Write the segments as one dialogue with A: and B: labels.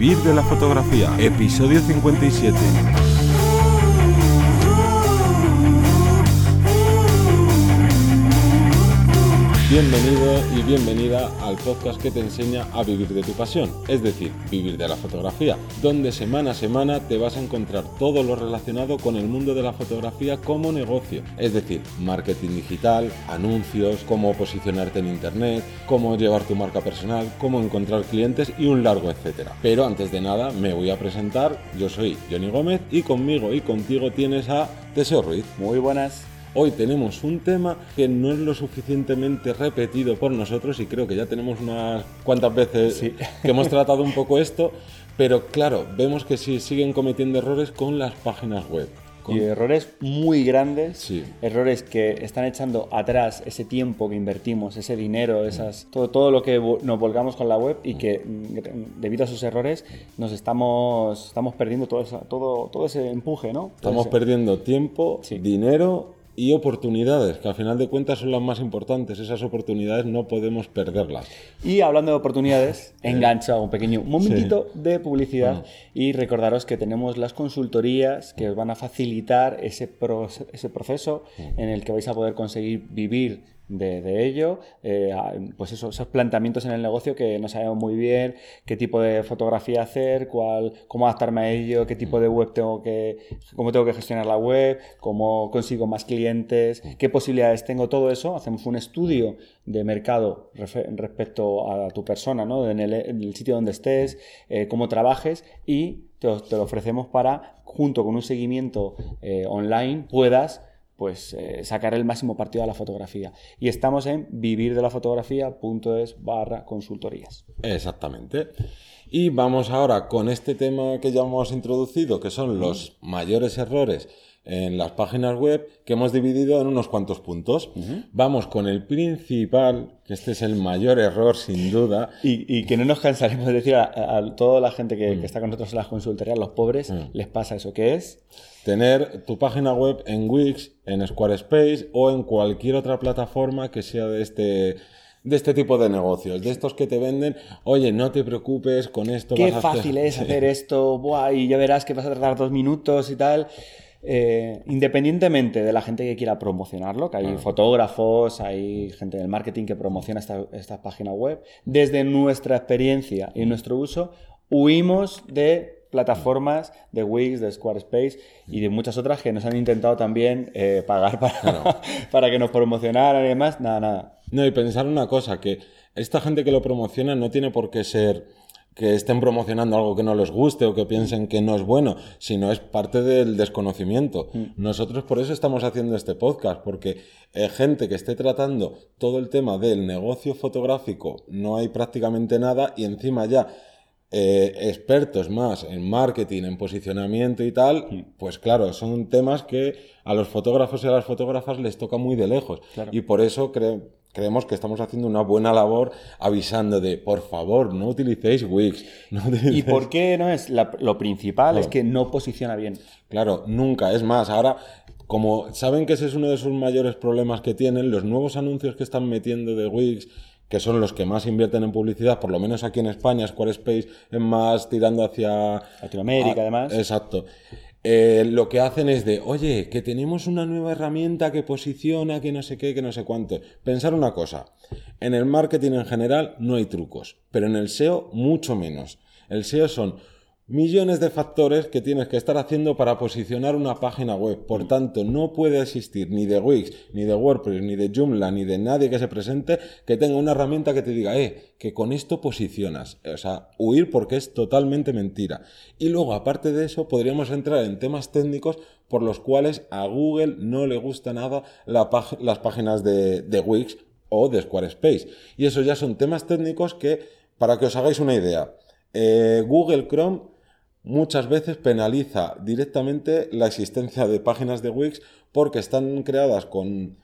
A: Vivir de la fotografía, episodio 57. Bienvenido y bienvenida al podcast que te enseña a vivir de tu pasión, es decir, vivir de la fotografía, donde semana a semana te vas a encontrar todo lo relacionado con el mundo de la fotografía como negocio, es decir, marketing digital, anuncios, cómo posicionarte en internet, cómo llevar tu marca personal, cómo encontrar clientes y un largo etcétera. Pero antes de nada me voy a presentar, yo soy Johnny Gómez y conmigo y contigo tienes a Teseo Ruiz.
B: Muy buenas.
A: Hoy tenemos un tema que no es lo suficientemente repetido por nosotros y creo que ya tenemos unas cuantas veces que hemos tratado un poco esto, pero claro, vemos que sí siguen cometiendo errores con las páginas web.
B: Y errores muy grandes, errores que están echando atrás ese tiempo que invertimos, ese dinero, esas, todo, todo lo que nos volcamos con la web y que mm, debido a sus errores nos estamos, estamos perdiendo todo, todo, todo ese empuje, ¿no?
A: Estamos perdiendo tiempo, dinero y oportunidades, que al final de cuentas son las más importantes. Esas oportunidades no podemos perderlas.
B: Y hablando de oportunidades, engancho a un pequeño momentito de publicidad y recordaros que tenemos las consultorías que os van a facilitar ese, ese proceso en el que vais a poder conseguir vivir de, ello, eh, pues esos planteamientos en el negocio que no sabemos muy bien, qué tipo de fotografía hacer, cuál, cómo adaptarme a ello, qué tipo de web tengo que, cómo tengo que gestionar la web, cómo consigo más clientes, qué posibilidades tengo, todo eso, hacemos un estudio de mercado respecto a tu persona, ¿no? en, el, sitio donde estés, eh, cómo trabajes y te, lo ofrecemos para, junto con un seguimiento eh, online, puedas pues eh, sacar el máximo partido a la fotografía. Y estamos en vivirdelafotografía.es barra consultorías.
A: Exactamente. Y vamos ahora con este tema que ya hemos introducido, que son los mayores errores en las páginas web que hemos dividido en unos cuantos puntos. Vamos con el principal, que este es el mayor error sin duda.
B: Y, que no nos cansaremos de decir a, toda la gente que, mm. está con nosotros en las consultorías, los pobres, mm. les pasa eso, que es
A: tener tu página web en Wix, en Squarespace o en cualquier otra plataforma que sea de este de este tipo de negocios, de estos que te venden, oye, no te preocupes con esto.
B: Qué fácil es hacer esto, Buah, y ya verás que vas a tardar dos minutos y tal. Eh, independientemente de la gente que quiera promocionarlo, que hay fotógrafos, hay gente del marketing que promociona esta, esta página web, desde nuestra experiencia y nuestro uso, huimos de plataformas de Wix, de Squarespace y de muchas otras que nos han intentado también eh, pagar para, para que nos promocionaran y demás. Nada, nada.
A: No, y pensar una cosa, que esta gente que lo promociona no tiene por qué ser que estén promocionando algo que no les guste o que piensen que no es bueno, sino es parte del desconocimiento. Mm. Nosotros por eso estamos haciendo este podcast, porque eh, gente que esté tratando todo el tema del negocio fotográfico, no hay prácticamente nada y encima ya eh, expertos más en marketing, en posicionamiento y tal, pues claro, son temas que a los fotógrafos y a las fotógrafas les toca muy de lejos. Y por eso creemos que estamos haciendo una buena labor avisando de, por favor, no utilicéis Wix.
B: ¿Y por qué no es? lo principal es que no posiciona bien.
A: Claro, nunca. Es más, ahora como saben que ese es uno de sus mayores problemas que tienen, los nuevos anuncios que están metiendo de Wix que son los que más invierten en publicidad, por lo menos aquí en España, Squarespace es más tirando hacia...
B: Latinoamérica, además.
A: Exacto. Eh, lo que hacen es de, oye, que tenemos una nueva herramienta que posiciona, que no sé qué, que no sé cuánto. Pensar una cosa, en el marketing en general no hay trucos, pero en el SEO mucho menos. El SEO son millones de factores que tienes que estar haciendo para posicionar una página web. Por tanto, no puede existir ni de Wix, ni de WordPress, ni de Joomla, ni de nadie que se presente que tenga una herramienta que te diga, eh, que con esto posicionas. O sea, huir porque es totalmente mentira. Y luego, aparte de eso, podríamos entrar en temas técnicos por los cuales a Google no le gusta nada las páginas de, de Wix o de Squarespace. Y eso ya son temas técnicos que, para que os hagáis una idea, eh, Google Chrome muchas veces penaliza directamente la existencia de páginas de Wix porque están creadas con,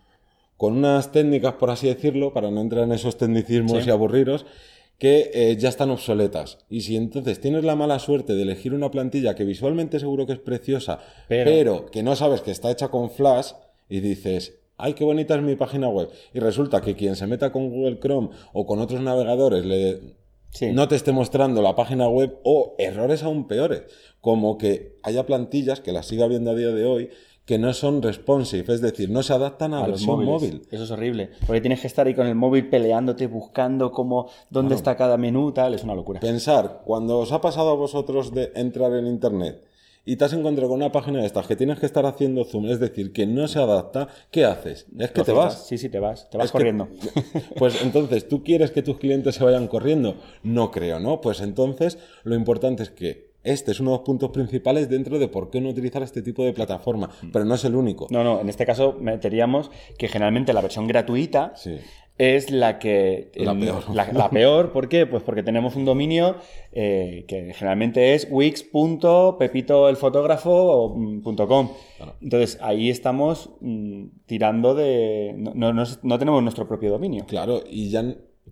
A: con unas técnicas, por así decirlo, para no entrar en esos tecnicismos y aburriros, que eh, ya están obsoletas. Y si entonces tienes la mala suerte de elegir una plantilla que visualmente seguro que es preciosa, pero, que no sabes que está hecha con Flash, y dices, ay, qué bonita es mi página web, y resulta que quien se meta con Google Chrome o con otros navegadores le
B: Sí.
A: no te esté mostrando la página web o errores aún peores, como que haya plantillas, que las siga viendo a día de hoy, que no son responsive, es decir, no se adaptan a,
B: a los
A: versión móvil.
B: Eso es horrible. Porque tienes que estar ahí con el móvil peleándote, buscando cómo, dónde está cada menú, tal. Es una locura.
A: Pensar, cuando os ha pasado a vosotros de entrar en internet y te has encontrado con una página de estas que tienes que estar haciendo zoom, es decir, que no se adapta, ¿qué haces? Es que te vas.
B: Sí, sí, te vas. Te vas
A: Es que-
B: corriendo.
A: pues entonces, ¿tú quieres que tus clientes se vayan corriendo? No creo, ¿no? Pues entonces, lo importante es que este es uno de los puntos principales dentro de por qué no utilizar este tipo de plataforma, pero no es el único.
B: No, no, en este caso meteríamos que generalmente la versión gratuita
A: Sí.
B: Es la que...
A: La peor.
B: La, la peor, ¿por qué? Pues porque tenemos un dominio eh, que generalmente es wix.pepitoelfotógrafo.com. Entonces ahí estamos mm, tirando de... No, no- no tenemos nuestro propio dominio.
A: Claro, y ya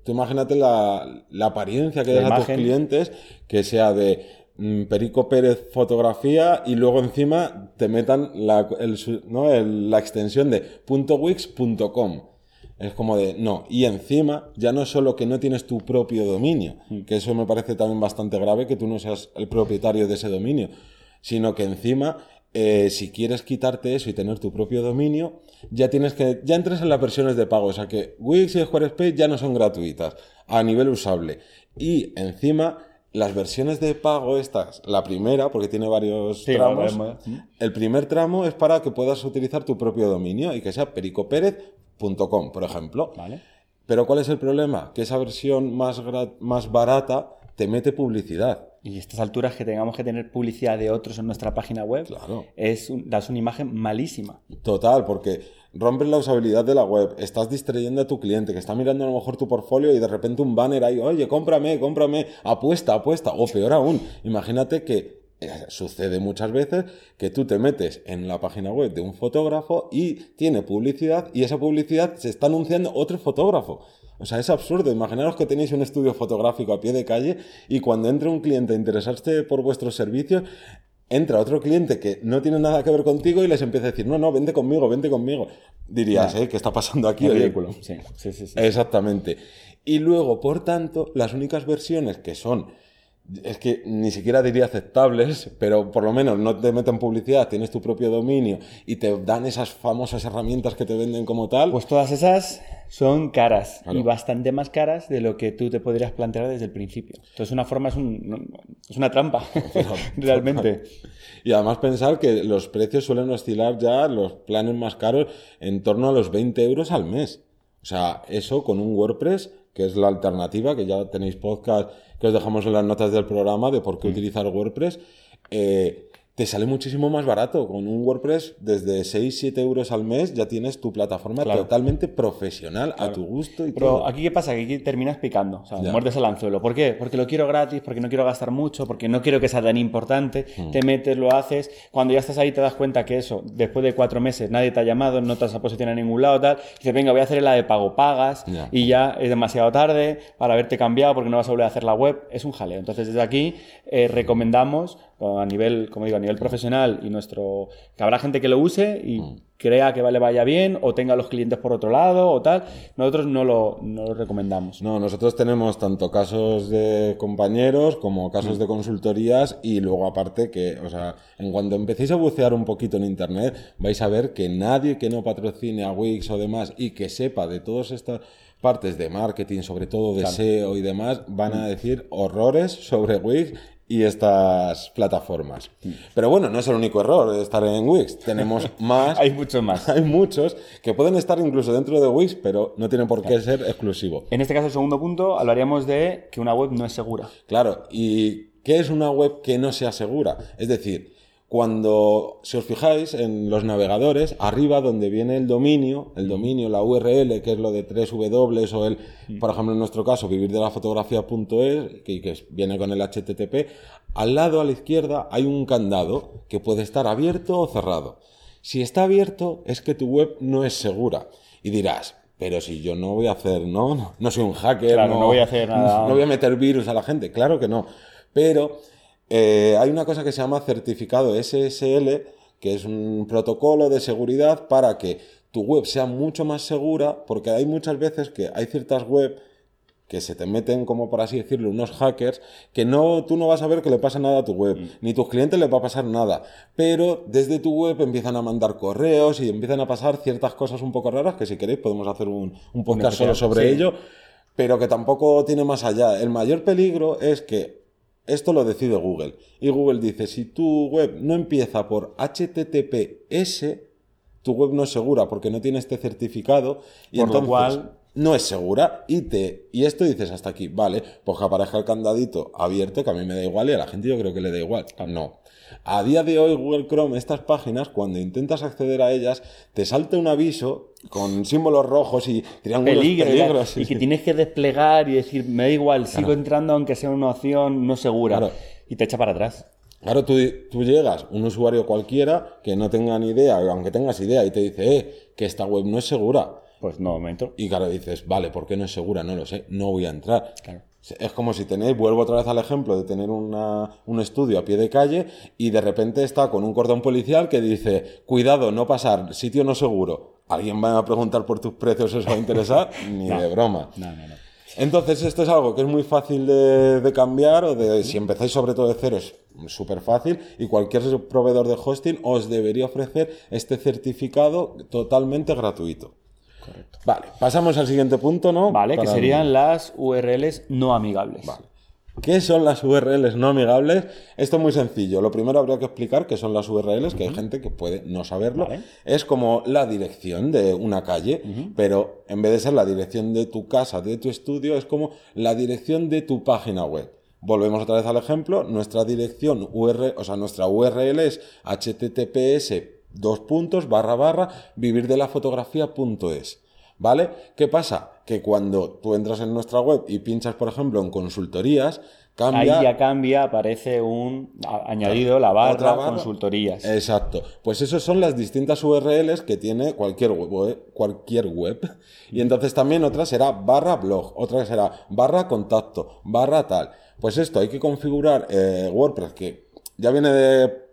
A: tú imagínate la, la apariencia que das a tus clientes, que sea de mm, Perico Pérez fotografía y luego encima te metan la, el ¿no? el- la extensión de .wix.com. Es como de, no, y encima ya no es solo que no tienes tu propio dominio, que eso me parece también bastante grave que tú no seas el propietario de ese dominio, sino que encima eh, si quieres quitarte eso y tener tu propio dominio, ya tienes que, ya entres en las versiones de pago, o sea que Wix y Squarespace ya no son gratuitas a nivel usable. Y encima, las versiones de pago estas, la primera, porque tiene varios
B: Sí,
A: tramos, el primer tramo es para que puedas utilizar tu propio dominio y que sea pericopérez.com, por ejemplo.
B: ¿Vale?
A: Pero ¿cuál es el problema? Que esa versión más, más barata te mete publicidad.
B: Y estas alturas que tengamos que tener publicidad de otros en nuestra página web,
A: Claro.
B: es un- das una imagen malísima.
A: Total, porque rompes la usabilidad de la web, estás distrayendo a tu cliente que está mirando a lo mejor tu portfolio y de repente un banner ahí, oye, cómprame, cómprame, apuesta, apuesta, o peor aún, imagínate que eh, sucede muchas veces que tú te metes en la página web de un fotógrafo y tiene publicidad y esa publicidad se está anunciando otro fotógrafo. O sea, es absurdo. Imaginaros que tenéis un estudio fotográfico a pie de calle y cuando entre un cliente a interesarse por vuestros servicios, entra otro cliente que no tiene nada que ver contigo y les empieza a decir, no, no, vente conmigo, vente conmigo. Dirías, ¿eh? ¿Qué está pasando aquí?
B: Ridículo. Sí, sí, sí. sí.
A: Exactamente. Y luego, por tanto, las únicas versiones que son, es que ni siquiera diría aceptables, pero por lo menos no te meten publicidad, tienes tu propio dominio y te dan esas famosas herramientas que te venden como tal.
B: Pues todas esas son caras
A: Claro.
B: y bastante más caras de lo que tú te podrías plantear desde el principio. Entonces una forma es, un- es una trampa, realmente.
A: Y además pensar que los precios suelen oscilar ya, los planes más caros, en torno a los 20 euros al mes. O sea, eso con un WordPress, que es la alternativa, que ya tenéis podcast que os dejamos en las notas del programa de por qué utilizar WordPress, eh, te sale muchísimo más barato. Con un WordPress, desde 6-7 euros al mes, ya tienes tu plataforma
B: Claro.
A: totalmente profesional, a tu gusto y
B: Pero
A: todo.
B: aquí qué pasa, que aquí terminas picando, o sea,
A: Ya.
B: muerdes el anzuelo. ¿Por qué? Porque lo quiero gratis, porque no quiero gastar mucho, porque no quiero que sea tan importante.
A: Hmm.
B: Te metes, lo haces. Cuando ya estás ahí te das cuenta que eso, después de cuatro meses nadie te ha llamado, no te has posicionado en ningún lado, tal. Y dices, venga, voy a hacer la de pago, pagas
A: Ya.
B: y ya es demasiado tarde para haberte cambiado porque no vas a volver a hacer la web. Es un jaleo. Entonces desde aquí eh, recomendamos a nivel, como digo, a nivel profesional y nuestro... que habrá gente que lo use y
A: Hmm.
B: crea que le vaya bien o tenga los clientes por otro lado o tal. Nosotros no lo, no lo recomendamos.
A: No, nosotros tenemos tanto casos de compañeros como casos de consultorías y luego aparte que, o sea, en cuanto empecéis a bucear un poquito en internet, vais a ver que nadie que no patrocine a Wix o demás y que sepa de todas estas partes de marketing, sobre todo de SEO y demás, van a decir horrores sobre Wix y estas plataformas. Pero bueno, no es el único error estar en Wix. Tenemos más
B: Hay mucho más.
A: hay muchos que pueden estar incluso dentro de Wix, pero no tienen por qué ser exclusivo.
B: En este caso, el segundo punto, hablaríamos de que una web no es segura.
A: Claro, ¿y qué es una web que no sea segura? Es decir, cuando, si os fijáis en los navegadores, arriba donde viene el dominio, el dominio, la URL, que es lo de 3W o el, por ejemplo, en nuestro caso, vivir de la fotografía.es, que, que viene con el HTTP, al lado a la izquierda hay un candado que puede estar abierto o cerrado. Si está abierto, es que tu web no es segura. Y dirás, pero si yo no voy a hacer, no, no, no soy un hacker,
B: Claro, no voy a hacer nada.
A: no voy a meter virus a la gente, claro que no. Pero eh, hay una cosa que se llama certificado SSL, que es un protocolo de seguridad para que tu web sea mucho más segura, porque hay muchas veces que hay ciertas web que se te meten, como por así decirlo, unos hackers, que no, tú no vas a ver que le pasa nada a tu web,
B: Mm.
A: ni tus clientes les va a pasar nada, pero desde tu web empiezan a mandar correos y empiezan a pasar ciertas cosas un poco raras, que si queréis podemos hacer un, un podcast solo sobre
B: sí.
A: ello, pero que tampoco tiene más allá. El mayor peligro es que esto lo decide Google. Y Google dice, si tu web no empieza por HTTPS, tu web no es segura porque no tiene este certificado y
B: Por lo cual-
A: no es segura y te y esto dices hasta aquí, vale, pues que aparezca el candadito abierto que a mí me da igual y a la gente yo creo que le da igual. No. A día de hoy Google Chrome estas páginas cuando intentas acceder a ellas te salta un aviso con símbolos rojos y triángulos
B: Peligro,
A: peligros,
B: y que tienes que desplegar y decir, me da igual, sigo entrando aunque sea una opción no segura.
A: Claro.
B: Y te echa para atrás.
A: Claro, tú, tú llegas, un usuario cualquiera que no tenga ni idea, aunque tengas idea, y te dice, eh, que esta web no es segura.
B: Pues no, momento.
A: Y claro, dices, vale, ¿por qué no es segura? No lo sé, no voy a entrar.
B: Claro.
A: Es como si tenéis, vuelvo otra vez al ejemplo de tener una- un estudio a pie de calle y de repente está con un cordón policial que dice, cuidado, no pasar, sitio no seguro. ¿Alguien va a preguntar por tus precios? ¿Eso va a interesar? Ni de broma.
B: No, no, no.
A: Entonces, esto es algo que es muy fácil de, de cambiar o de, si empezáis sobre todo de cero, es súper fácil y cualquier proveedor de hosting os debería ofrecer este certificado totalmente gratuito.
B: Correcto.
A: Vale, pasamos al siguiente punto, ¿no?
B: Vale, que serían las URLs no amigables.
A: Vale. ¿Qué son las URLs no amigables? Esto es muy sencillo. Lo primero habría que explicar qué son las URLs, que hay gente que puede no saberlo.
B: Vale.
A: Es como la dirección de una calle, pero en vez de ser la dirección de tu casa, de tu estudio, es como la dirección de tu página web. Volvemos otra vez al ejemplo. Nuestra dirección URL, o sea, nuestra URL es https dos puntos barra barra vivirdelafotografía.es. ¿Vale? ¿Qué pasa? Que cuando tú entras en nuestra web y pinchas, por ejemplo, en consultorías, cambia.
B: Ahí ya cambia, aparece un añadido la barra, consultorías.
A: Exacto. Pues esas son las distintas URLs que tiene cualquier web, cualquier web. Y entonces también otra será barra blog, otra será barra contacto, barra tal. Pues esto hay que configurar eh, WordPress, que ya viene de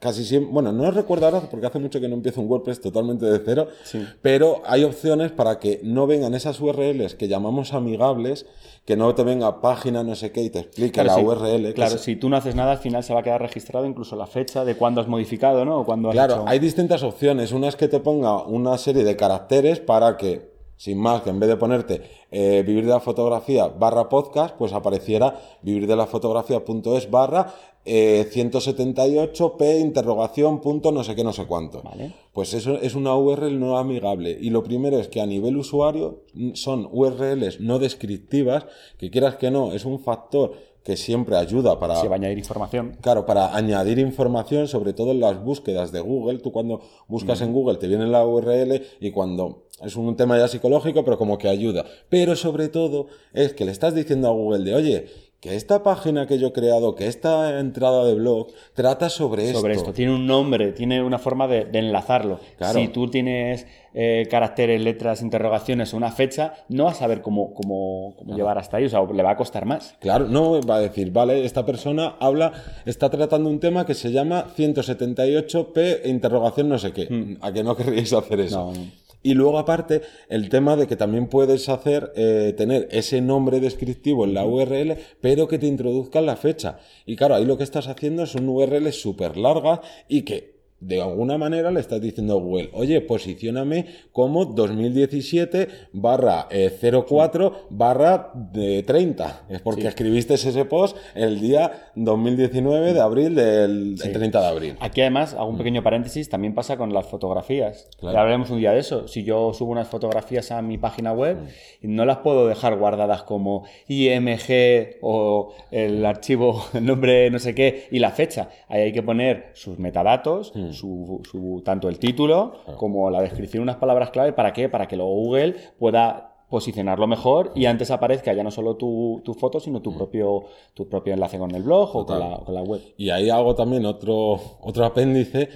A: casi siempre. Bueno, no recuerdo ahora porque hace mucho que no empiezo un WordPress totalmente de cero.
B: Sí.
A: Pero hay opciones para que no vengan esas URLs que llamamos amigables, que no te venga página no sé qué y te explique
B: Claro,
A: la
B: sí.
A: URL.
B: Claro, si tú no haces nada, al final se va a quedar registrado incluso la fecha de cuándo has modificado, ¿no? O cuándo has
A: Claro,
B: hecho-
A: hay distintas opciones. Una es que te ponga una serie de caracteres para que, sin más, que en vez de ponerte eh, vivir de la fotografía barra podcast, pues apareciera vivir de la fotografía.es barra eh, 178p interrogación punto no sé qué, no sé cuánto.
B: Vale.
A: Pues eso es una URL no amigable. Y lo primero es que a nivel usuario mm, son URLs no descriptivas, que quieras que no, es un factor que siempre ayuda para...
B: Se va a añadir información.
A: Claro, para añadir información, sobre todo en las búsquedas de Google, tú cuando buscas en Google te viene la URL y cuando es un tema ya psicológico, pero como que ayuda. Pero sobre todo es que le estás diciendo a Google de, oye, que esta página que yo he creado, que esta entrada de blog, trata sobre,
B: sobre esto. Tiene un nombre, tiene una forma de, de enlazarlo.
A: Claro.
B: Si tú tienes eh, caracteres, letras, interrogaciones o una fecha, no vas a saber cómo, cómo, cómo llevar hasta ahí, o sea, le va a costar más.
A: Claro, no va a decir, vale, esta persona habla, está tratando un tema que se llama 178p interrogación no sé qué. ¿A que no querríais hacer eso?
B: No.
A: Y luego aparte, el tema de que también puedes hacer, eh, tener ese nombre descriptivo en la URL, pero que te introduzcan la fecha. Y claro, ahí lo que estás haciendo son URLs súper largas y que de alguna manera le estás diciendo a Google, oye, posicioname como 2017 barra eh, 04 barra de 30. Es porque escribiste ese post el día 2019 de abril del el 30 de abril.
B: Aquí además, hago un pequeño paréntesis, también pasa con las fotografías.
A: Claro.
B: Ya hablaremos un día de eso. Si yo subo unas fotografías a mi página web, y no las puedo dejar guardadas como IMG o el archivo, el nombre no sé qué y la fecha. Ahí hay que poner sus metadatos, su, su- tanto el título como la descripción, unas palabras clave. ¿Para qué? Para que luego Google pueda posicionarlo mejor y antes aparezca ya no solo tu, tu foto, sino tu propio, tu propio enlace con el blog o con la, con la web.
A: Y ahí hago también otro, otro apéndice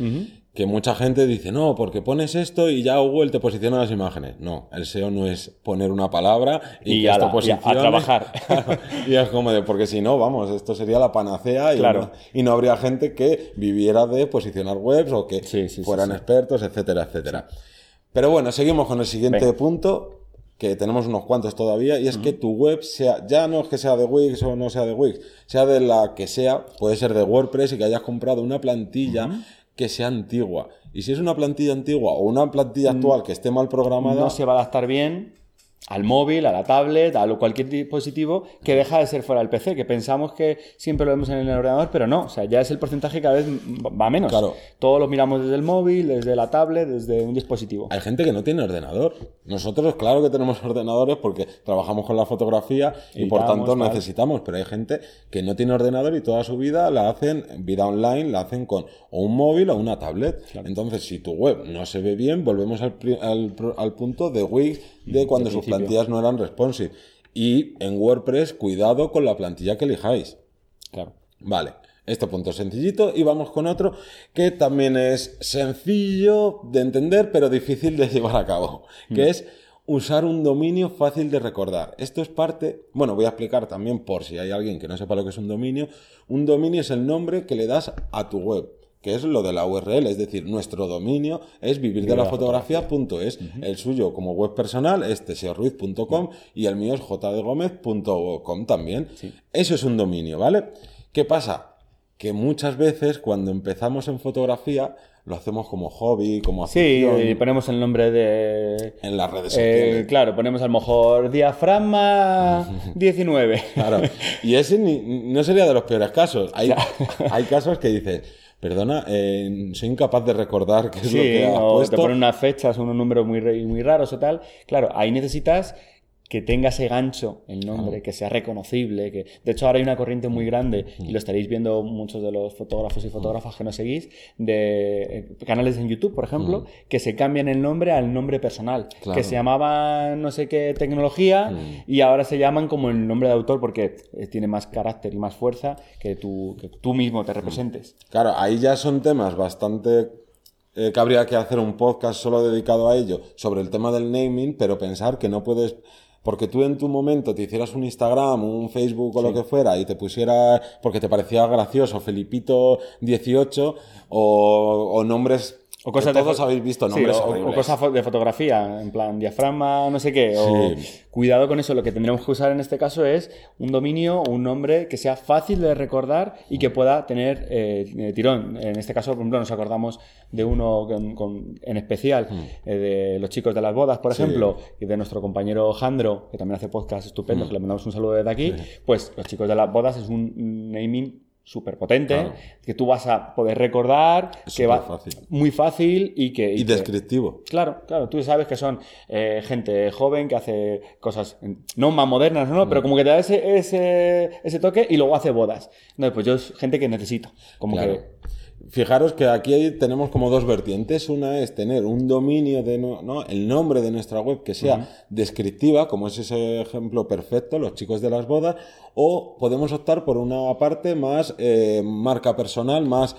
A: que mucha gente dice, no, porque pones esto y ya Google te posiciona las imágenes. No, el SEO no es poner una palabra y,
B: Y
A: que esto
B: ala, y a- a trabajar.
A: Y es como de, porque si no, vamos, esto sería la panacea y,
B: Claro.
A: no, y no habría gente que viviera de posicionar webs o que
B: Sí, sí, sí,
A: fueran
B: sí.
A: expertos, etcétera, etcétera. Pero bueno, seguimos con el siguiente punto. que tenemos unos cuantos todavía, y es que tu web sea, ya no es que sea de Wix o no sea de Wix, sea de la que sea, puede ser de WordPress y que hayas comprado una plantilla que sea antigua. Y si es una plantilla antigua o una plantilla actual que esté mal programada,
B: No se va a adaptar bien al móvil, a la tablet, a cualquier dispositivo que deja de ser fuera del PC, que pensamos que siempre lo vemos en el ordenador, pero no, o sea, ya es el porcentaje cada vez va menos.
A: Claro.
B: Todo lo miramos desde el móvil, desde la tablet, desde un dispositivo.
A: Hay gente que no tiene ordenador. Nosotros, claro que tenemos ordenadores porque trabajamos con la fotografía y por tanto
B: tal.
A: necesitamos, pero hay gente que no tiene ordenador y toda su vida la hacen, vida online, la hacen con o un móvil o una tablet. Entonces, si tu web no se ve bien, volvemos al, al al punto de Wix de cuando sus plantillas no eran responsive. Y en WordPress, cuidado con la plantilla que elijáis.
B: Claro.
A: Vale, este punto es sencillito y vamos con otro que también es sencillo de entender pero difícil de llevar a cabo, que es usar un dominio fácil de recordar. Esto es parte, bueno, voy a explicar también por si hay alguien que no sepa lo que es un dominio. Un dominio es el nombre que le das a tu web que es lo de la URL, es decir, nuestro dominio es vivir de la fotografía.es, el suyo como web personal es teseoruiz.com y el mío es jdgomez.com también. Eso es un dominio, ¿vale? ¿Qué pasa? Que muchas veces cuando empezamos en fotografía lo hacemos como hobby, como
B: Sí,
A: afición,
B: y ponemos el nombre de...
A: en las redes
B: eh,
A: sociales.
B: claro, ponemos a lo mejor diafragma 19.
A: Claro. Y ese ni- no sería de los peores casos. Hay, hay casos que dices, perdona, eh, soy incapaz de recordar qué es lo que has
B: o
A: puesto.
B: te ponen unas fechas, unos números muy, muy raros o tal. Claro, ahí necesitas que tenga ese gancho el nombre, que sea reconocible. Que... De hecho, ahora hay una corriente muy grande, y lo estaréis viendo muchos de los fotógrafos y fotógrafas que nos seguís, de eh, canales en YouTube, por ejemplo, que se cambian el nombre al nombre personal.
A: Claro.
B: Que se llamaban no sé qué tecnología y ahora se llaman como el nombre de autor porque eh, tiene más carácter y más fuerza que tú, que tú mismo te representes.
A: Claro, ahí ya son temas bastante eh, que habría que hacer un podcast solo dedicado a ello, sobre el tema del naming, pero pensar que no puedes... Porque tú en tu momento te hicieras un Instagram, un Facebook o lo que fuera y te pusieras, porque te parecía gracioso, Felipito 18 o, o nombres
B: O cosas de
A: todos
B: fo-
A: habéis visto,
B: Sí,
A: nombres
B: o- cosas de fotografía, en plan diafragma, no sé qué. O
A: Sí.
B: cuidado con eso. Lo que tendremos que usar en este caso es un dominio o un nombre que sea fácil de recordar y que pueda tener eh, eh, tirón. En este caso, por ejemplo, nos acordamos de uno con- con- en especial, eh, de los chicos de las bodas, por
A: Mm. Sí.
B: ejemplo, y de nuestro compañero Jandro, que también hace podcast estupendos,
A: Mm.
B: que le mandamos un saludo desde aquí. Pues los chicos de las bodas es un naming súper potente
A: Claro.
B: que tú vas a poder recordar
A: Es
B: que va
A: superfácil.
B: muy fácil y que
A: Y descriptivo.
B: Claro, claro, tú sabes que son eh, gente joven que hace cosas no más modernas, ¿no? Pero como que te da ese, ese, ese toque y luego hace bodas. No, pues yo es gente que necesito. Como
A: Claro.
B: que.
A: Fijaros que aquí tenemos como dos vertientes. Una es tener un dominio de no, ¿no? el nombre de nuestra web que sea descriptiva, como es ese ejemplo perfecto, los chicos de las bodas, o podemos optar por una parte más eh, marca personal, más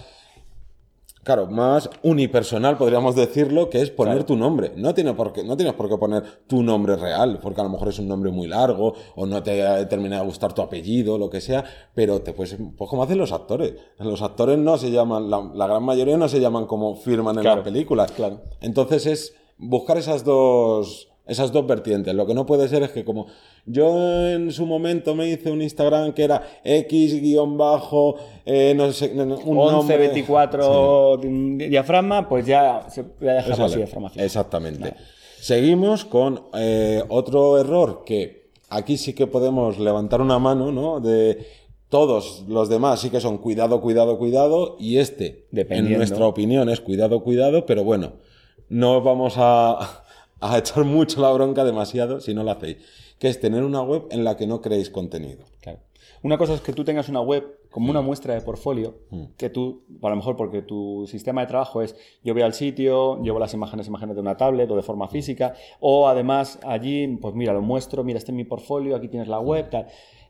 A: Claro, más unipersonal podríamos decirlo, que es poner
B: Claro.
A: tu nombre. No, tiene por qué, no tienes por qué poner tu nombre real, porque a lo mejor es un nombre muy largo, o no te termina de gustar tu apellido, lo que sea, pero te puedes, pues como hacen los actores. Los actores no se llaman, la, la gran mayoría no se llaman como firman en
B: Claro,
A: las películas.
B: claro.
A: Entonces es buscar esas dos, esas dos vertientes. Lo que no puede ser es que como yo en su momento me hice un Instagram que era X guion bajo, eh, no sé, no, no, un
B: 11,
A: nombre-
B: 24 di- diafragma, pues ya se voy a así diafragma.
A: Exactamente. Seguimos con eh, otro error que aquí sí que podemos levantar una mano, ¿no? De todos los demás sí que son cuidado, cuidado, cuidado, y este, en nuestra opinión, es cuidado, cuidado, pero bueno, no vamos a, a echar mucho la bronca demasiado si no lo hacéis, que es tener una web en la que no creéis contenido.
B: Claro. Una cosa es que tú tengas una web como
A: Mm.
B: una muestra de portfolio, que tú, a lo mejor porque tu sistema de trabajo es yo voy al sitio, llevo las imágenes, imágenes de una tablet o de forma física, o además allí, pues mira, lo muestro, mira, este es mi portfolio, aquí tienes la web, tal.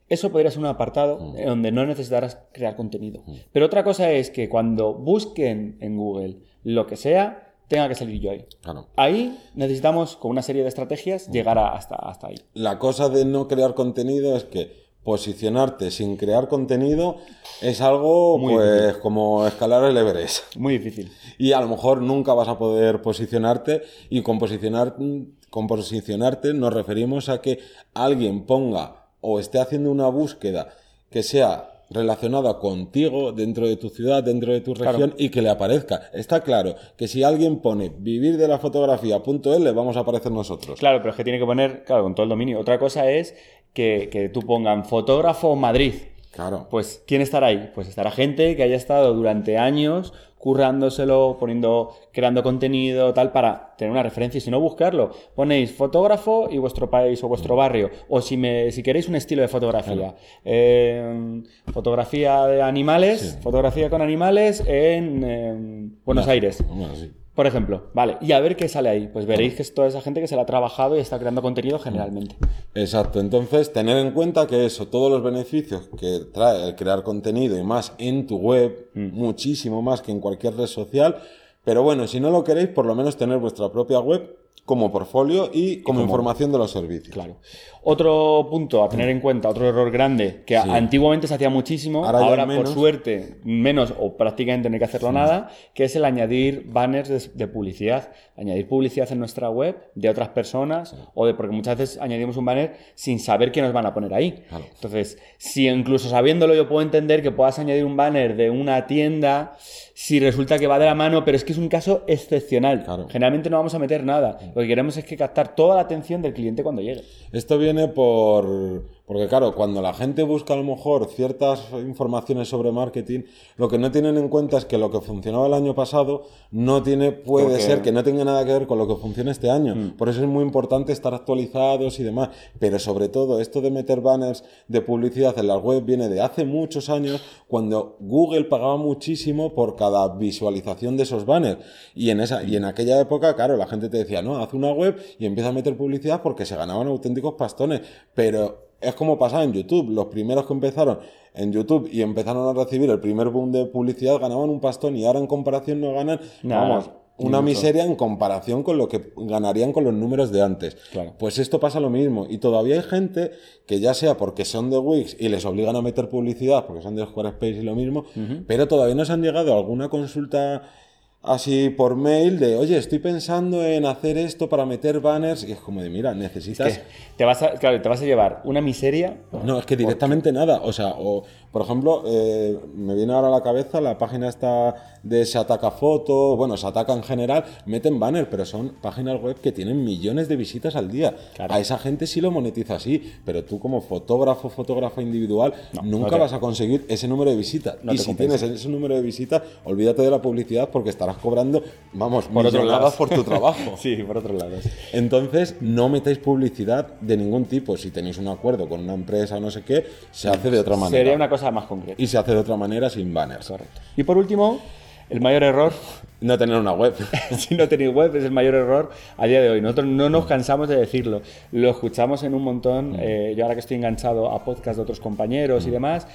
B: Eso podría ser un apartado donde no necesitarás crear contenido. Pero otra cosa es que cuando busquen en Google lo que sea, tenga que salir yo ahí.
A: Claro.
B: Ahí necesitamos, con una serie de estrategias, llegar a- hasta, hasta ahí.
A: La cosa de no crear contenido es que posicionarte sin crear contenido es algo
B: Muy
A: pues como escalar el Everest.
B: Muy difícil.
A: Y a lo mejor nunca vas a poder posicionarte y con posicionar con posicionarte nos referimos a que alguien ponga o esté haciendo una búsqueda que sea relacionada contigo dentro de tu ciudad, dentro de tu región y que le aparezca. Está claro que si alguien pone vivir de la fotografía.l vamos a aparecer nosotros.
B: Claro, pero es que tiene que poner, claro, con todo el dominio. Otra cosa es que, que tú pongan fotógrafo Madrid.
A: Claro.
B: Pues, ¿quién estará ahí? Pues estará gente que haya estado durante años currándoselo, poniendo, creando contenido, tal, para tener una referencia. Y si no, buscarlo. Ponéis fotógrafo y vuestro país o vuestro barrio. O si, me, si queréis un estilo de fotografía. Eh, fotografía de animales, fotografía con animales en, Buenos Aires. Por ejemplo, vale, y a ver qué sale ahí. Pues veréis que es toda esa gente que se la ha trabajado y está creando contenido generalmente.
A: Exacto, entonces tener en cuenta que eso, todos los beneficios que trae el crear contenido y más en tu web, mm. muchísimo más que en cualquier red social. Pero bueno, si no lo queréis, por lo menos tener vuestra propia web como portfolio y como, información de los servicios.
B: Claro. Otro punto a tener en cuenta, otro error grande, que antiguamente se hacía muchísimo, ahora, por suerte menos o prácticamente no hay que hacerlo nada, que es el añadir banners de, publicidad. Añadir publicidad en nuestra web de otras personas o de porque muchas veces añadimos un banner sin saber qué nos van a poner ahí. Entonces, si incluso sabiéndolo yo puedo entender que puedas añadir un banner de una tienda si resulta que va de la mano, pero es que es un caso excepcional. Generalmente no vamos a meter nada. Lo que queremos es que captar toda la atención del cliente cuando llegue.
A: Esto viene por porque claro, cuando la gente busca a lo mejor ciertas informaciones sobre marketing, lo que no tienen en cuenta es que lo que funcionaba el año pasado no tiene, puede ser que no tenga nada que ver con lo que funciona este año. Mm. Por eso es muy importante estar actualizados y demás. Pero sobre todo, esto de meter banners de publicidad en la web viene de hace muchos años, cuando Google pagaba muchísimo por cada visualización de esos banners. Y en esa, y en aquella época, claro, la gente te decía, no, haz una web y empieza a meter publicidad porque se ganaban auténticos pastones. Pero es como pasaba en YouTube. Los primeros que empezaron en YouTube y empezaron a recibir el primer boom de publicidad ganaban un pastón y ahora en comparación no ganan, vamos, una miseria en comparación con lo que ganarían con los números de antes. Pues esto pasa lo mismo. Y todavía hay gente que ya sea porque son de Wix y les obligan a meter publicidad porque son de Squarespace y lo mismo, pero todavía no se han llegado a alguna consulta así por mail de, oye, estoy pensando en hacer esto para meter banners. Y es como de, mira, necesitas...
B: te vas a, claro, te vas a llevar una miseria.
A: No, es que directamente nada. O sea, o, por ejemplo, eh, me viene ahora a la cabeza la página esta de Se Ataca Foto, bueno, Se Ataca en general, meten banner, pero son páginas web que tienen millones de visitas al día. A esa gente sí lo monetiza así, pero tú como fotógrafo, fotógrafa individual, nunca vas a conseguir ese número de visitas. y si tienes ese número de visitas, olvídate de la publicidad porque estarás cobrando, vamos, por otro lado por tu trabajo.
B: sí, por otro lado.
A: Entonces, no metáis publicidad de ningún tipo. Si tenéis un acuerdo con una empresa o no sé qué, se hace de otra manera.
B: Sería una cosa más concreta.
A: Y se hace de otra manera sin banners.
B: Correcto. Y por último, el mayor error.
A: No tener una web.
B: si no tenéis web es el mayor error a día de hoy. Nosotros no nos cansamos de decirlo. Lo escuchamos en un montón. Mm. Eh, yo ahora que estoy enganchado a podcast de otros compañeros y mm. demás,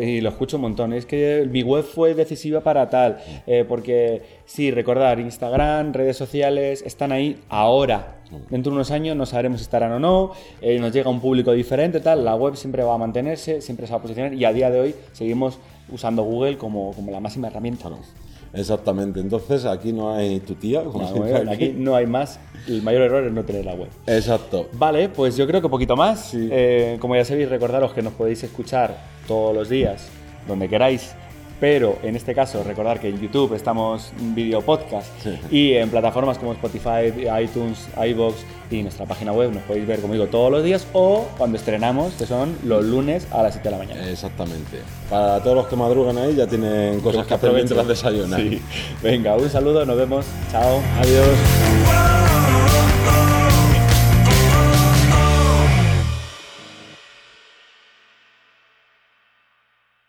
B: y lo escucho un montón. Es que mi web fue decisiva para tal. Mm. Eh, porque sí, recordar, Instagram, redes sociales, están ahí ahora. Dentro de unos años no sabremos si estarán o no, eh, nos llega un público diferente, tal, la web siempre va a mantenerse, siempre se va a posicionar y a día de hoy seguimos usando Google como, como la máxima herramienta.
A: Exactamente, entonces aquí no hay tu tía.
B: Como aquí. no hay más. El mayor error es no tener la web.
A: Exacto.
B: Vale, pues yo creo que un poquito más. Eh, como ya sabéis, recordaros que nos podéis escuchar todos los días, donde queráis, pero en este caso recordar que en YouTube estamos en video podcast y en plataformas como Spotify, iTunes, iBox y nuestra página web nos podéis ver, como digo, todos los días o cuando estrenamos, que son los lunes a las 7 de la mañana.
A: Exactamente. Para todos los que madrugan ahí ya tienen cosas que hacer mientras desayunan.
B: Sí. Venga, un saludo, nos vemos. Chao. Adiós.